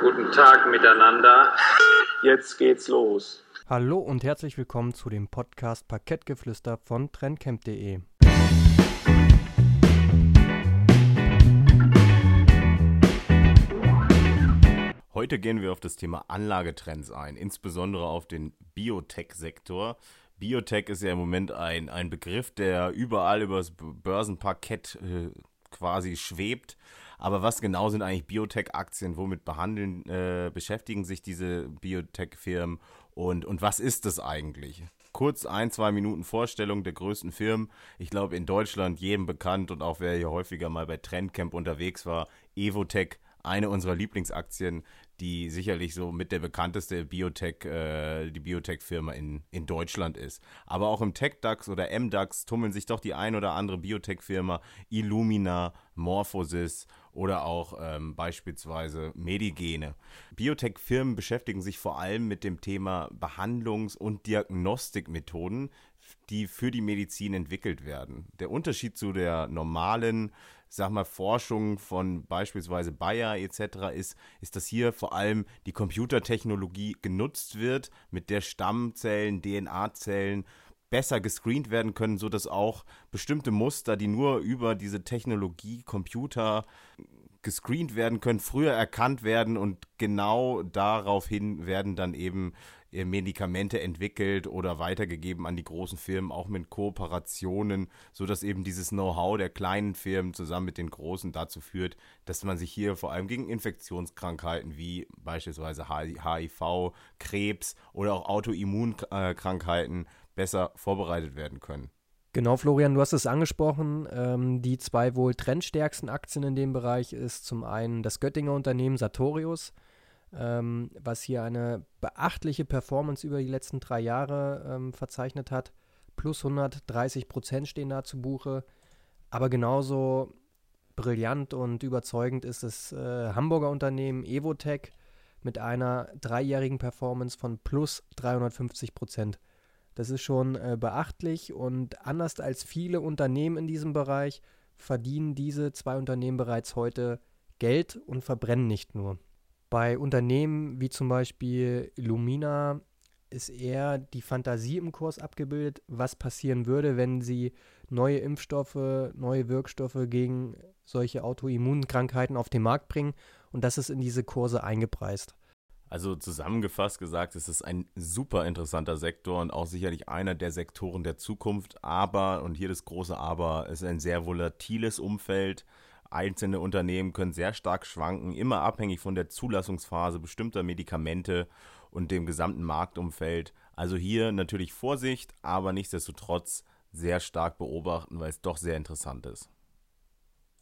Guten Tag miteinander. Jetzt geht's los. Hallo und herzlich willkommen zu dem Podcast Parkettgeflüster von trendcamp.de. Heute gehen wir auf das Thema Anlagetrends ein, insbesondere auf den Biotech-Sektor. Biotech ist ja im Moment ein, ein Begriff, der überall übers Börsenparkett äh, quasi schwebt. Aber was genau sind eigentlich Biotech-Aktien? Womit behandeln, äh, beschäftigen sich diese Biotech-Firmen? Und, und was ist das eigentlich? Kurz ein, zwei Minuten Vorstellung der größten Firmen. Ich glaube, in Deutschland jedem bekannt und auch wer hier häufiger mal bei Trendcamp unterwegs war, Evotech, eine unserer Lieblingsaktien, die sicherlich so mit der bekannteste Biotech, äh, die Biotech-Firma in, in Deutschland ist. Aber auch im Tech-DAX oder MDAX tummeln sich doch die ein oder andere Biotech-Firma, Illumina, Morphosis oder auch ähm, beispielsweise Medigene. Biotech-Firmen beschäftigen sich vor allem mit dem Thema Behandlungs- und Diagnostikmethoden, die für die Medizin entwickelt werden. Der Unterschied zu der normalen sag mal, Forschung von beispielsweise Bayer etc. ist, ist, dass hier vor allem die Computertechnologie genutzt wird, mit der Stammzellen, DNA-Zellen besser gescreent werden können, sodass auch bestimmte Muster, die nur über diese Technologie Computer gescreent werden können, früher erkannt werden und genau daraufhin werden dann eben äh, Medikamente entwickelt oder weitergegeben an die großen Firmen, auch mit Kooperationen, sodass eben dieses Know-how der kleinen Firmen zusammen mit den großen dazu führt, dass man sich hier vor allem gegen Infektionskrankheiten wie beispielsweise HIV, Krebs oder auch Autoimmunkrankheiten besser vorbereitet werden können. Genau, Florian, du hast es angesprochen. Ähm, die zwei wohl trendstärksten Aktien in dem Bereich ist zum einen das Göttinger Unternehmen Sartorius ähm, was hier eine beachtliche Performance über die letzten drei Jahre ähm, verzeichnet hat. Plus 130 Prozent stehen da zu Buche. Aber genauso brillant und überzeugend ist das äh, Hamburger Unternehmen Evotech mit einer dreijährigen Performance von plus 350 Prozent. Das ist schon äh, beachtlich und anders als viele Unternehmen in diesem Bereich verdienen diese zwei Unternehmen bereits heute Geld und verbrennen nicht nur. Bei Unternehmen wie zum Beispiel Lumina ist eher die Fantasie im Kurs abgebildet, was passieren würde, wenn sie neue Impfstoffe, neue Wirkstoffe gegen solche Autoimmunkrankheiten auf den Markt bringen. Und das ist in diese Kurse eingepreist. Also zusammengefasst gesagt, es ist ein super interessanter Sektor und auch sicherlich einer der Sektoren der Zukunft. Aber, und hier das große Aber, es ist ein sehr volatiles Umfeld. Einzelne Unternehmen können sehr stark schwanken, immer abhängig von der Zulassungsphase bestimmter Medikamente und dem gesamten Marktumfeld. Also hier natürlich Vorsicht, aber nichtsdestotrotz sehr stark beobachten, weil es doch sehr interessant ist.